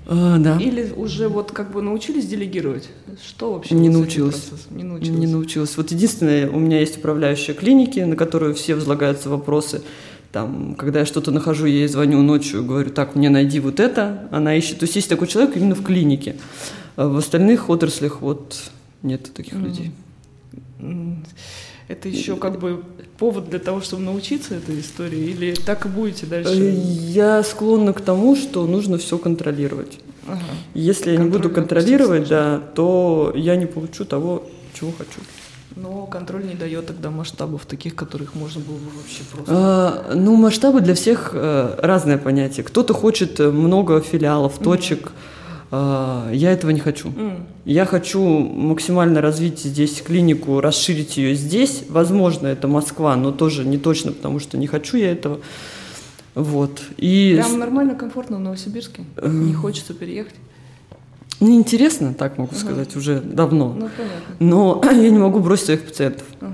А, да. Или уже вот как бы научились делегировать? Что вообще? Не научилась. Не научилась. Не научилась. Вот единственное, у меня есть управляющая клиники, на которую все возлагаются вопросы. Там, когда я что-то нахожу, я ей звоню ночью, говорю, так, мне найди вот это. Она ищет. То есть есть такой человек именно в клинике. А в остальных отраслях вот нет таких людей. Это еще как бы повод для того, чтобы научиться этой истории? Или так и будете Э, дальше? Я склонна к тому, что нужно все контролировать. Ага. Если я не буду контролировать, да, то я не получу того, чего хочу. Но контроль не дает тогда масштабов таких, которых можно было бы вообще просто... А, ну, масштабы для всех э, разное понятие. Кто-то хочет э, много филиалов, точек. А, я этого не хочу. М, Я хочу максимально развить здесь клинику, расширить ее здесь. Возможно, это Москва, но тоже не точно, потому что не хочу я этого. Вот. И Прям нормально, комфортно в Новосибирске? Не хочется переехать? мне интересно, так могу сказать, уже давно. Ну, понятно. Но я не могу бросить своих пациентов. Ага.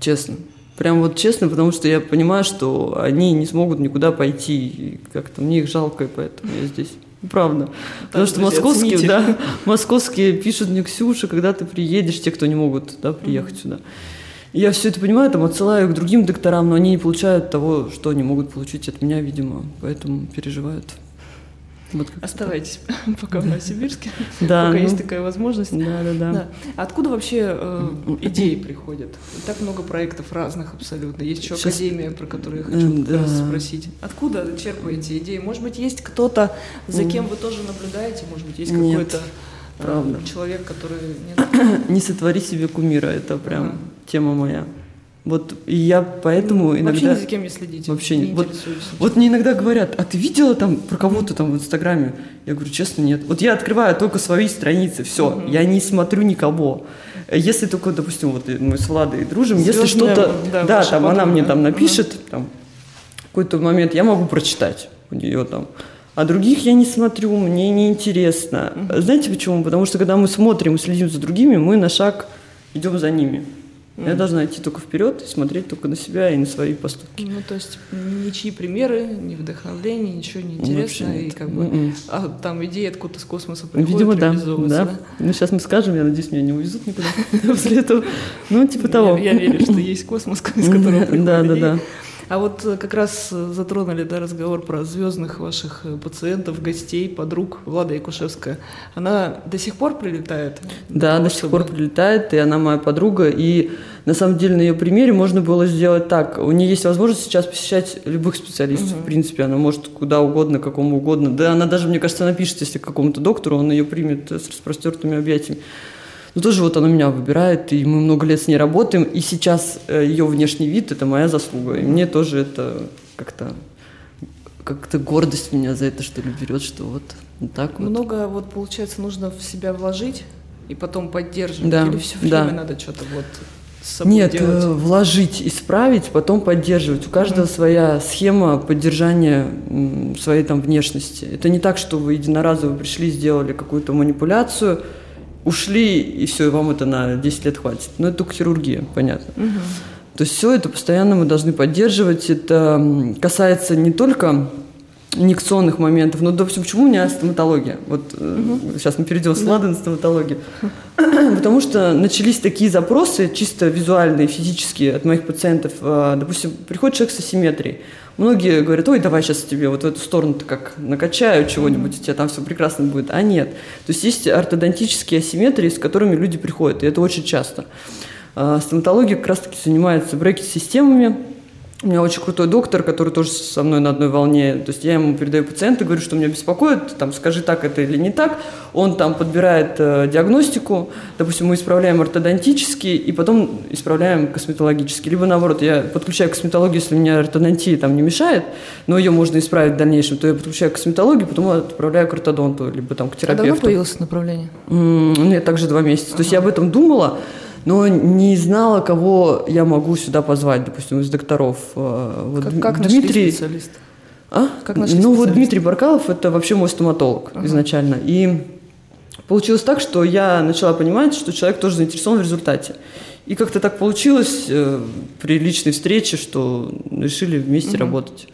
Честно. Прям вот честно, потому что я понимаю, что они не смогут никуда пойти. И как-то мне их жалко, и поэтому я здесь. Правда. потому что друзья, московские, оцените. да, московские пишут мне, Ксюша, когда ты приедешь, те, кто не могут да, приехать сюда. И я все это понимаю, там отсылаю к другим докторам, но они не получают того, что они могут получить от меня, видимо, поэтому переживают. Вот Оставайтесь пока в Новосибирске, Да, пока ну, есть такая возможность. Да, да, да. Да. Откуда вообще э, идеи приходят? Так много проектов разных абсолютно. Есть еще Щас- академия, про которую я Э, хочу раз да. спросить. Откуда черпаете идеи? Может быть, есть кто-то, за кем вы тоже наблюдаете? Может быть, есть какой-то э, правда. человек, который... Нет? Не сотвори себе кумира, это прям Ага. тема моя. Вот и я поэтому Вообще иногда... ни за кем не следите? Вообще не. Вот, вот мне иногда говорят, а ты видела там про кого-то там в Инстаграме? Я говорю, честно, нет. Вот я открываю только свои страницы, все, я не смотрю никого. Если только, допустим, вот мы с Владой дружим, если Звездная, что-то, да, да, там она подруга. мне там напишет, там какой-то момент я могу прочитать у нее там. А других я не смотрю, мне не интересно. Знаете почему? Потому что когда мы смотрим и следим за другими, мы на шаг идем за ними. Я должна идти только вперед и смотреть только на себя и на свои поступки. Ну, то есть ничьи примеры, ни вдохновления, ничего не интересно. И как бы, а там идеи откуда-то с космоса приходят, Видимо, да. да. Ну, сейчас мы скажем, я надеюсь, меня не увезут никуда после этого. Ну, типа того. Я, верю, что есть космос, из которого приходят Да, да, да. А вот э, как раз э, затронули да, разговор про звездных ваших э, пациентов, гостей, подруг Влада Якушевская. Она до сих пор прилетает? Да, до сих пор прилетает, и она моя подруга. И на самом деле на ее примере можно было сделать так. У нее есть возможность сейчас посещать любых специалистов. Угу. В принципе, она может куда угодно, какому угодно. Да, она даже, мне кажется, напишет, если какому-то доктору, он ее примет с распростертыми объятиями. Но тоже вот она меня выбирает, и мы много лет с ней работаем, и сейчас э, ее внешний вид – это моя заслуга. И мне тоже это как-то как-то гордость меня за это, что ли, берет, что вот, так вот. Много, вот, получается, нужно в себя вложить и потом поддерживать? Да, Или все время да. надо что-то вот с собой Нет, делать? э, вложить, исправить, потом поддерживать. У каждого mm-hmm. своя схема поддержания своей там внешности. Это не так, что вы единоразово пришли, сделали какую-то манипуляцию – ушли, и все, и вам это на 10 лет хватит. Но это только хирургия, понятно. Угу. То есть все это постоянно мы должны поддерживать. Это касается не только инъекционных моментов. Но, допустим, почему у меня стоматология? Вот угу. сейчас мы перейдем с Лады на стоматологию. Потому что начались такие запросы, чисто визуальные, физические, от моих пациентов. А, допустим, приходит человек с асимметрией. Многие говорят, ой, давай сейчас тебе вот в эту сторону-то как накачаю чего-нибудь, у тебя там все прекрасно будет. А нет. То есть есть ортодонтические асимметрии, с которыми люди приходят, и это очень часто. А, стоматология как раз-таки занимается брекет-системами, у меня очень крутой доктор, который тоже со мной на одной волне. То есть я ему передаю пациента, говорю, что меня беспокоит, там, скажи так это или не так. Он там подбирает э, диагностику. Допустим, мы исправляем ортодонтически и потом исправляем косметологически. Либо наоборот, я подключаю косметологию, если меня ортодонтия там не мешает, но ее можно исправить в дальнейшем, то я подключаю косметологию, потом отправляю к ортодонту, либо там к терапевту. А давно появилось направление? Mm, нет, также два месяца. Ага. То есть я об этом думала, но не знала, кого я могу сюда позвать, допустим, из докторов. А, вот как, как Дмитрий... нашли специалиста? А? Как нашли ну вот Дмитрий Баркалов это вообще мой стоматолог ага. изначально. И получилось так, что я начала понимать, что человек тоже заинтересован в результате. И как-то так получилось э, при личной встрече, что решили вместе угу. работать.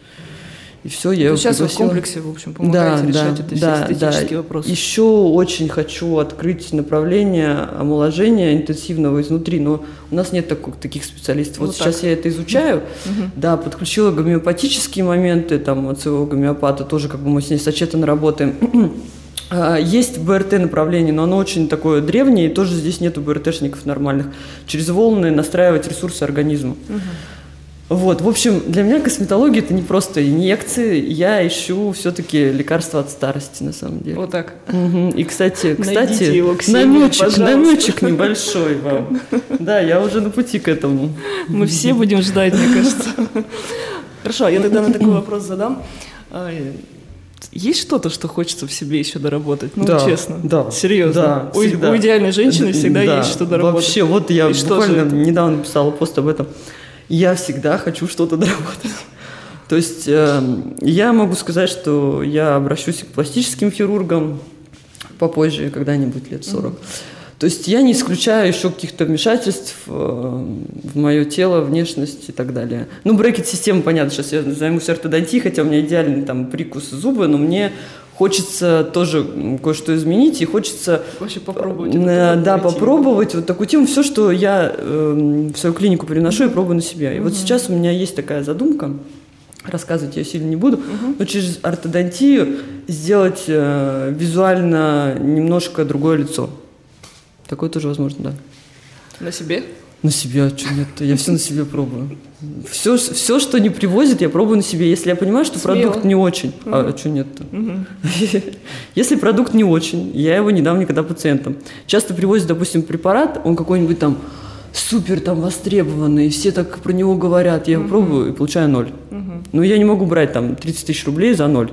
И все, я его Сейчас вы в комплексе, в общем, помогаете да, решать да, эти да, эстетические да. вопросы. Еще очень хочу открыть направление омоложения интенсивного изнутри, но у нас нет таких, таких специалистов. Вот, вот сейчас я это изучаю. Угу. Да, подключила гомеопатические моменты, там, от своего гомеопата тоже, как бы мы с ней сочетанно работаем. А, есть БРТ направление, но оно очень такое древнее, и тоже здесь нету БРТшников нормальных. Через волны настраивать ресурсы организма. Угу. Вот, в общем, для меня косметология это не просто инъекции, я ищу все-таки лекарства от старости, на самом деле. Вот так. Угу. И, кстати, кстати, его, Ксения, намечек, намечек небольшой вам. Да, я уже на пути к этому. Мы все будем ждать, мне кажется. Хорошо, я тогда на такой вопрос задам. А, есть что-то, что хочется в себе еще доработать? Ну, да, честно. Да. Серьезно. Да, у, у идеальной женщины всегда да. есть что доработать. Вообще, вот я И буквально недавно писала пост об этом я всегда хочу что-то доработать. То есть э, я могу сказать, что я обращусь к пластическим хирургам попозже, когда-нибудь лет 40. Mm-hmm. То есть я не исключаю еще каких-то вмешательств э, в мое тело, внешность и так далее. Ну, брекет-система, понятно, сейчас я займусь ортодонтией, хотя у меня идеальный там прикус зубы, но мне хочется тоже кое-что изменить и хочется вообще попробовать э, да попробовать вот такую тему все что я э, в свою клинику приношу и пробую на себя и угу. вот сейчас у меня есть такая задумка рассказывать я сильно не буду угу. но через ортодонтию сделать э, визуально немножко другое лицо. Такое тоже возможно да. На себе на себе, а что нет? Я все на себе пробую. Все, все, что не привозит, я пробую на себе. Если я понимаю, что Смело. продукт не очень, угу. а что нет-то? Угу. Если продукт не очень, я его не дам никогда пациентам. Часто привозят, допустим, препарат, он какой-нибудь там супер там востребованный, все так про него говорят, я его пробую и получаю ноль. Угу. Но я не могу брать там 30 тысяч рублей за ноль.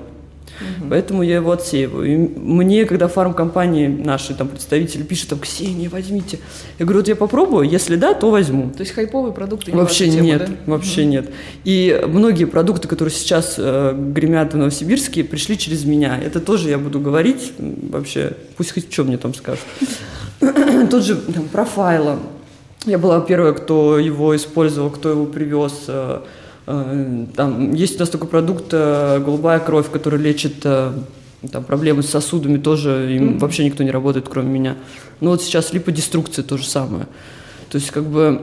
Поэтому я его отсеиваю. И мне, когда фармкомпании наши там представители пишут, там, Ксения, возьмите. Я говорю, вот я попробую, если да, то возьму. То есть хайповые продукты не Вообще тема, нет, да? вообще угу. нет. И многие продукты, которые сейчас э, гремят в Новосибирске, пришли через меня. Это тоже я буду говорить вообще, пусть хоть что мне там скажут. Тот же там, профайла. Я была первая, кто его использовал, кто его привез. Э, там есть у нас такой продукт э, голубая кровь, который лечит э, там, проблемы с сосудами тоже, им mm-hmm. вообще никто не работает, кроме меня. Но вот сейчас липодеструкция то же самое. То есть, как бы,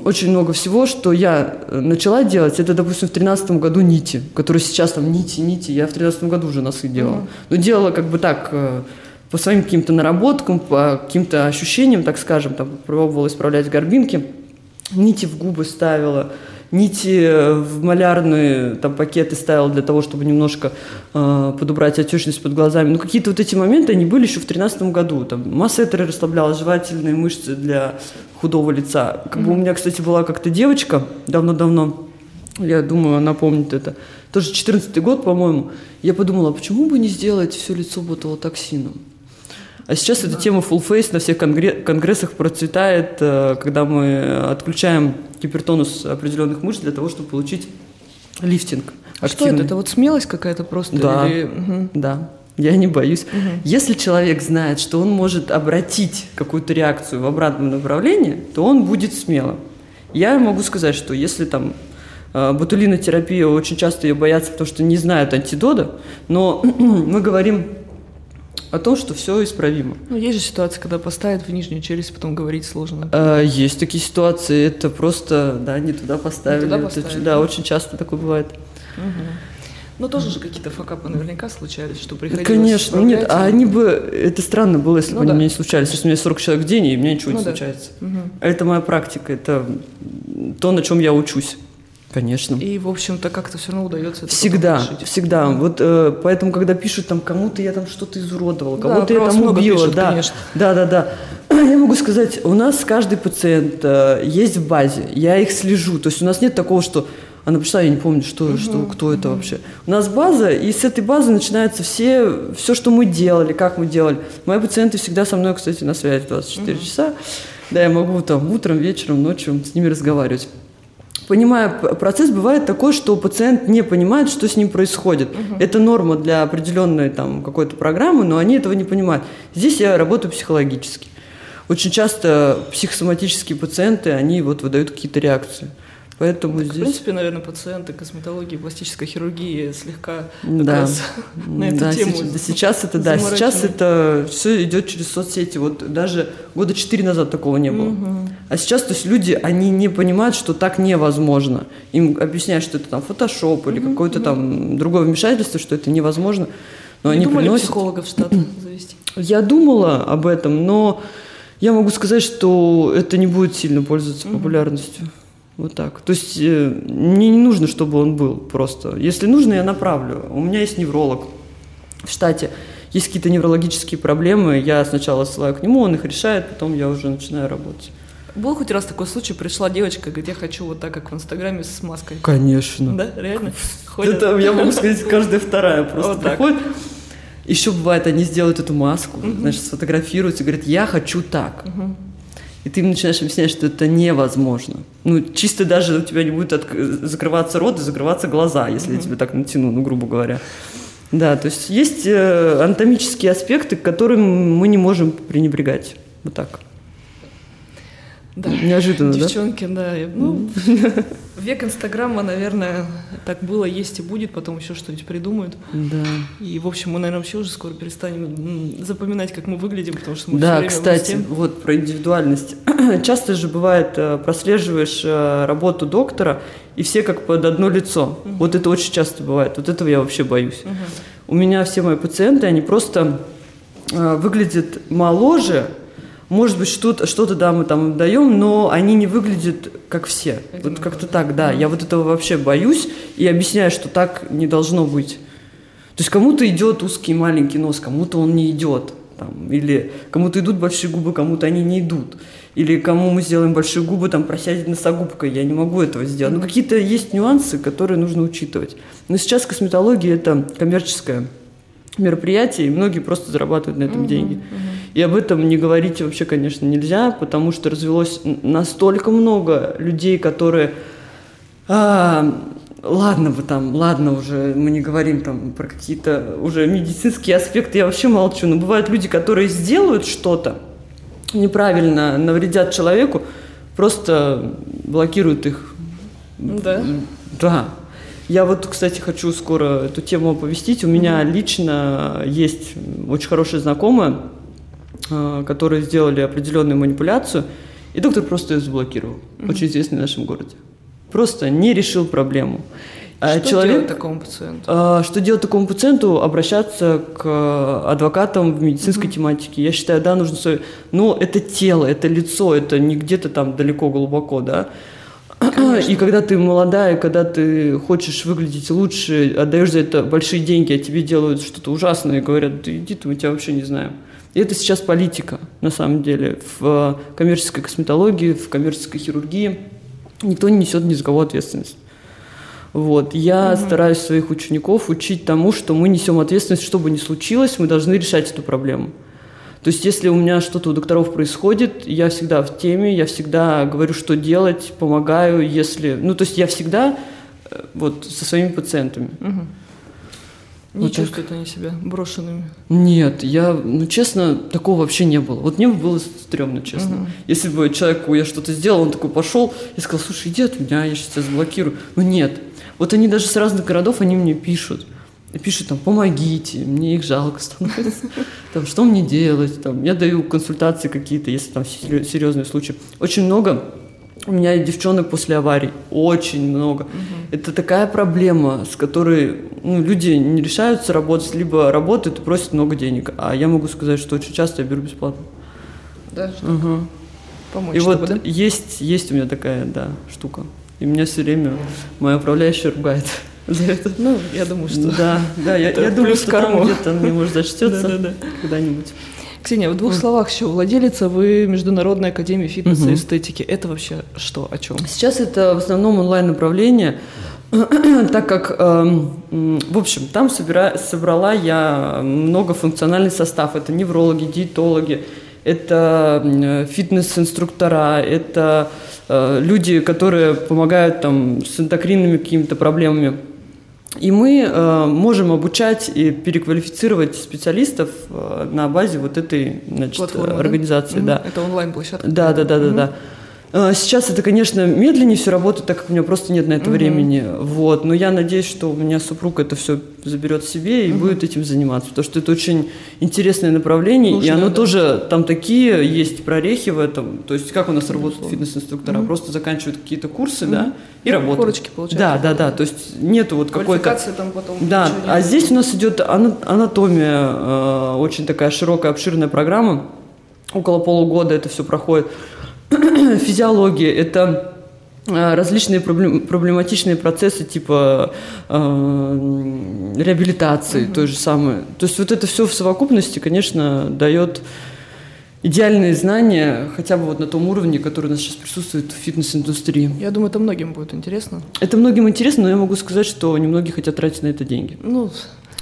очень много всего, что я начала делать, это, допустим, в тринадцатом году нити, которые сейчас там нити, нити, я в тринадцатом году уже носы делала. Мгм. Но делала как бы так, по своим каким-то наработкам, по каким-то ощущениям, так скажем, там, пробовала исправлять горбинки, нити в губы ставила, нити э, в малярные там, пакеты ставила для того, чтобы немножко э, подубрать отечность под глазами. Ну, какие-то вот эти моменты, они были еще в тринадцатом году. Там, массетеры расслабляла, жевательные мышцы для худого лица. Как бы у меня, кстати, была как-то девочка давно-давно, я думаю, она помнит это. Тоже 14 год, по-моему. Я подумала, а почему бы не сделать все лицо ботулотоксином? А сейчас эта тема full face на всех конгре- конгрессах процветает, э, когда мы отключаем гипертонус определенных мышц для того, чтобы получить лифтинг. А что это? Это вот смелость какая-то просто? Да. Или... мгм. Да, я не боюсь. Если человек знает, что он может обратить какую-то реакцию в обратном направлении, то он будет смелым. Я могу сказать, что если там э, ботулинотерапия, очень часто ее боятся, потому что не знают антидота, но мы говорим о том, что все исправимо. Ну, есть же ситуация, когда поставят в нижнюю челюсть, потом говорить сложно. Э, Есть такие ситуации, это просто, да, не туда поставили. туда Это поставили. ч- да, очень часто такое бывает. Но тоже же какие-то факапы наверняка случались, что приходилось Конечно, нет, исправлять. а они бы, это странно было, если Ну бы они да. меня не случались. Если у меня 40 человек в день, и у меня ничего Ну не да. случается. А Это моя практика, это то, на чем я учусь. Конечно. И, в общем-то, как-то все равно удается это Всегда, потом решить. всегда. Вот э, поэтому, когда пишут там, кому-то я там что-то изуродовал, Да, кого-то про я там убила, пишут, да, конечно. да, да, да. Я могу сказать, у нас каждый пациент э, есть в базе, я их слежу. То есть у нас нет такого, что она пришла, я не помню, что, что кто это вообще. У нас база, и с этой базы начинается все, все, что мы делали, как мы делали. Мои пациенты всегда со мной, кстати, на связи 24 часа. Да, я могу там утром, вечером, ночью с ними разговаривать. Понимая процесс, бывает такой, что пациент не понимает, что с ним происходит. Это норма для определенной там, какой-то программы, но они этого не понимают. Здесь я работаю психологически. Очень часто психосоматические пациенты, они вот выдают какие-то реакции. Поэтому В здесь... принципе, наверное, пациенты косметологии, пластической хирургии слегка Да. раз на эту да, тему. сейчас, да, сейчас это да, сейчас это все идет через соцсети. Вот даже года четыре назад такого не было. А сейчас, то есть люди, они не понимают, что так невозможно. Им объясняют, что это там фотошоп или какое-то там другое вмешательство, что это невозможно. Но Не они думали приносят. психологов в штат завести? Я думала об этом, но я могу сказать, что это не будет сильно пользоваться популярностью. Вот так. То есть э, мне не нужно, чтобы он был просто. Если нужно, я направлю. У меня есть невролог в штате. Есть какие-то неврологические проблемы, я сначала ссылаю к нему, он их решает, потом я уже начинаю работать. Был хоть раз такой случай, пришла девочка, говорит, я хочу вот так, как в Инстаграме с маской. Конечно. Да, реально? Ходят? Это, я могу сказать, каждая вторая просто Вот так. приходит. Еще бывает, они сделают эту маску, значит, сфотографируются и говорят, я хочу так. И ты им начинаешь объяснять, что это невозможно. Ну, чисто даже у тебя не будет отк- закрываться рот и закрываться глаза, если я тебе так натяну, ну, грубо говоря. Да, то есть есть э, анатомические аспекты, к которым мы не можем пренебрегать. Вот так. Да. Неожиданно, да? Девчонки, да. я- Ну, век Инстаграма, наверное, так было, есть и будет, потом еще что-нибудь придумают. Да. И, в общем, мы, наверное, вообще уже скоро перестанем запоминать, как мы выглядим, потому что мы Да, время кстати, блестим. вот про индивидуальность. Часто же бывает, э, прослеживаешь э, работу доктора, и все как под одно лицо. Вот это очень часто бывает. Вот этого я вообще боюсь. У меня все мои пациенты, они просто э, выглядят моложе. Может быть, что-то, что-то да, мы там даем, но они не выглядят как все. Вот Одинаково, как-то так, да. Я вот этого вообще боюсь и объясняю, что так не должно быть. То есть кому-то идет узкий маленький нос, кому-то он не идет. Там, или кому-то идут большие губы, кому-то они не идут. Или кому мы сделаем большие губы, там просядет носогубкой. Я не могу этого сделать. Но какие-то есть нюансы, которые нужно учитывать. Но сейчас косметология это коммерческое мероприятие, и многие просто зарабатывают на этом деньги. И об этом не говорить вообще, конечно, нельзя, потому что развелось настолько много людей, которые а, ладно бы там, ладно уже, мы не говорим там про какие-то уже медицинские аспекты, я вообще молчу, но бывают люди, которые сделают что-то неправильно, навредят человеку, просто блокируют их. Да. Да. Я вот, кстати, хочу скоро эту тему оповестить. У меня лично есть очень хорошая знакомая, э, которые сделали определенную манипуляцию, И доктор просто ее заблокировал. Очень известный в нашем городе. Просто не решил проблему. А что человек, делать такому пациенту? а, Что делать такому пациенту? Обращаться к адвокатам в медицинской тематике. Я считаю, да, нужно свое... Ну, это тело, это лицо, это не где-то там далеко, глубоко, да. И когда ты молодая, когда ты хочешь выглядеть лучше, отдаешь за это большие деньги, а тебе делают что-то ужасное и говорят, ты иди, ты, мы тебя вообще не знаем. И это сейчас политика, на самом деле, в коммерческой косметологии, в коммерческой хирургии. Никто не несет ни за кого ответственность. Вот. Я стараюсь своих учеников учить тому, что мы несем ответственность, что бы ни случилось, мы должны решать эту проблему. То есть, если у меня что-то у докторов происходит, я всегда в теме, я всегда говорю, что делать, помогаю, если... Ну, то есть, я всегда э, вот со своими пациентами. Не вот так. чувствуют они себя брошенными. Нет, я, ну, честно, такого вообще не было. Вот мне бы было стрёмно, честно. Если бы человеку я что-то сделал, он такой пошел и сказал, слушай, иди от меня, я сейчас тебя заблокирую. Ну, нет. Вот они даже с разных городов, они мне пишут. И пишут там, помогите, мне их жалко становится. Там, что мне делать? Там, я даю консультации какие-то, если там серьезные случаи. Очень много у меня девчонок после аварий, очень много. Это такая проблема, с которой ну, люди не решаются работать, либо работают и просят много денег. А я могу сказать, что очень часто я беру бесплатно. Да, Мгм. помочь, И чтобы, вот да? есть, есть у меня такая, да, штука. И меня все время моя управляющая ругает за это. Ну, я думаю, что... Да, да, я, я думаю, что там где-то мне, может, зачтется когда-нибудь. Ксения, в двух словах еще. Владелица вы Международной академии фитнеса и эстетики. Это вообще что, о чем? Сейчас это в основном онлайн-направление, так как, эм, в общем, там собира- собрала я многофункциональный состав. Это неврологи, диетологи, это фитнес-инструктора, это э, люди, которые помогают там с эндокринными какими-то проблемами. И мы э, можем обучать и переквалифицировать специалистов э, на базе вот этой значит, Платформа, организации. Да. Это онлайн-площадка. Да, да, да, да, да. Э, Сейчас это, конечно, медленнее все работает, так как у меня просто нет на это времени. Вот. Но я надеюсь, что у меня супруг это все заберет себе и будет этим заниматься. Потому что это очень интересное направление. и Нужно, оно да. тоже, там такие есть прорехи в этом. То есть, как у нас работают фитнес-инструктора? Просто заканчивают какие-то курсы, да, и работают. Корочки получают. Да, да, да. То есть, нету вот какой-то... Там потом. Да, а здесь у нас идет ана- анатомия, э, очень такая широкая, обширная программа. Около полугода это все проходит. Физиология – это э, различные проблем- проблематичные процессы типа э, реабилитации, той же самой. То есть вот это все в совокупности, конечно, дает идеальные знания, хотя бы вот на том уровне, который у нас сейчас присутствует в фитнес-индустрии. Я думаю, это многим будет интересно. Это многим интересно, но я могу сказать, что немногие хотят тратить на это деньги. Ну,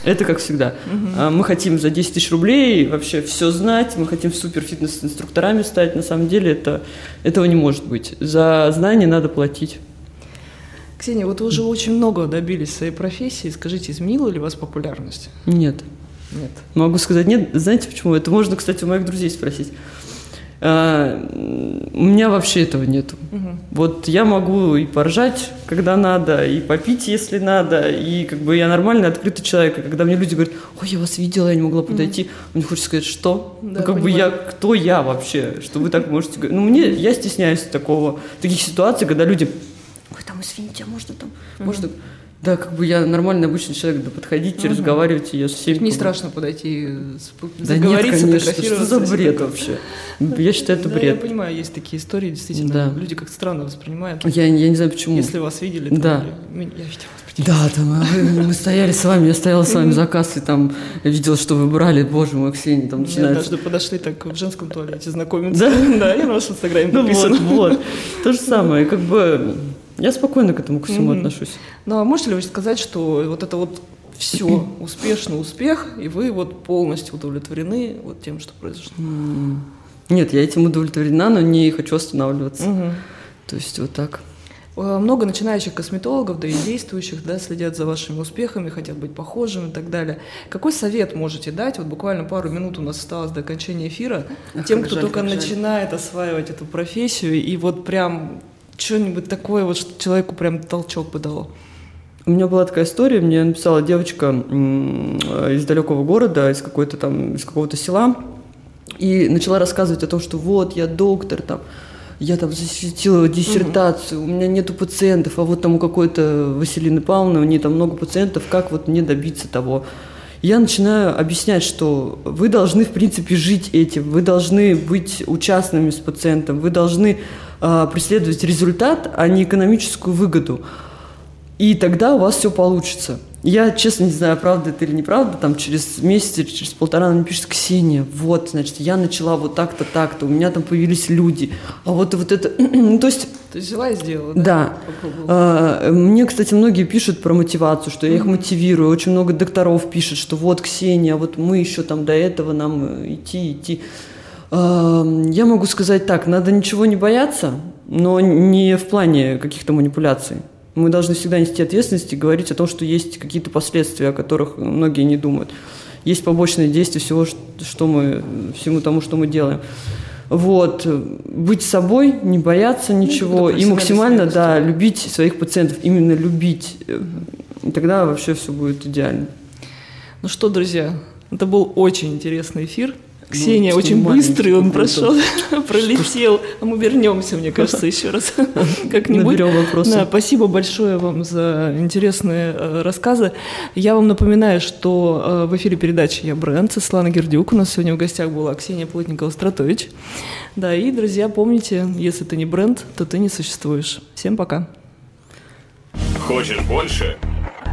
Это как всегда. А, Мы хотим за 10 тысяч рублей вообще все знать, мы хотим супер фитнес-инструкторами стать. На самом деле это, этого не может быть. За знания надо платить. Ксения, вот вы уже очень много добились своей профессии. Скажите, изменила ли вас популярность? Нет. Нет. Могу сказать нет. Знаете почему? Это можно, кстати, у моих друзей спросить. А, У меня вообще этого нету. Вот я могу и поржать, когда надо, и попить, если надо, и как бы я нормальный, открытый человек. И когда мне люди говорят, ой, я вас видела, я не могла подойти, мне хочется сказать, что? Да, ну, как бы понимаю. я, кто я вообще, что вы так можете говорить? Ну, мне, я стесняюсь такого, таких ситуаций, когда люди, ой, там, извините, а можно там, можно... Да, как бы я нормальный обычный человек, да подходите, разговаривайте, я со всеми... Не как страшно подойти, Да нет, конечно, что за бред вообще? Я считаю, это Да, я бред. понимаю, есть такие истории, действительно, Да. люди как-то странно воспринимают. Я, я не знаю, почему. Если вас видели, там, Да. меня- я видела. Да, там а мы стояли с вами, я стояла с вами за кассой, там я видела, что вы брали, боже мой, Ксения, там начинается. однажды подошли так в женском туалете знакомиться. Да, я на вашем инстаграме Ну вот, вот. То же самое, как бы я спокойно к этому ко всему отношусь. Ну, а можете ли вы сказать, что вот это вот все успешный успех, и вы вот полностью удовлетворены вот тем, что произошло? Нет, я этим удовлетворена, но не хочу останавливаться. Мгм. То есть вот так. Э, Много начинающих косметологов, да и действующих, да, следят за вашими успехами, хотят быть похожими и так далее. Какой совет можете дать? Вот буквально пару минут у нас осталось до окончания эфира. Ах, тем, кто жаль, только начинает осваивать эту профессию, и вот прям что-нибудь такое, вот, что человеку прям толчок бы дало. У меня была такая история, мне написала девочка э, из далекого города, из какой-то там, из какого-то села, и начала рассказывать о том, что вот, я доктор, там, я там защитила диссертацию, у меня нету пациентов, а вот там у какой-то Василины Павловны, у нее там много пациентов, как вот мне добиться того? Я начинаю объяснять, что вы должны, в принципе, жить этим, вы должны быть участными с пациентом, вы должны э, преследовать результат, а не экономическую выгоду. И тогда у вас все получится. Я, честно, не знаю, правда это или неправда, там через месяц или через полтора она мне пишет, Ксения, вот, значит, я начала вот так-то, так-то, у меня там появились люди, а вот, вот это, ну, то есть... Есть взяла и сделала, да? Да. А, мне, кстати, многие пишут про мотивацию, что я их мотивирую, очень много докторов пишет, что вот, Ксения, вот мы еще там до этого нам идти, идти. А, я могу сказать так, надо ничего не бояться, но не в плане каких-то манипуляций. Мы должны всегда нести ответственность и говорить о том, что есть какие-то последствия, о которых многие не думают. Есть побочные действия всего, что мы, всему тому, что мы делаем. Вот. Быть собой, не бояться ну, ничего и максимально, да, любить своих пациентов. Именно любить. И тогда вообще все будет идеально. Ну что, друзья, это был очень интересный эфир. Ксения ну, очень быстрый, он прошел, пролетел. А мы вернемся, мне кажется, еще раз как-нибудь. Наберем вопросы. Да, спасибо большое вам за интересные э, рассказы. Я вам напоминаю, что э, в эфире передачи «Я бренд» Светлана Гердюк. У нас сегодня в гостях была Ксения Плотникова-Стратович. Да, и, друзья, помните, если ты не бренд, то ты не существуешь. Всем пока. Хочешь больше?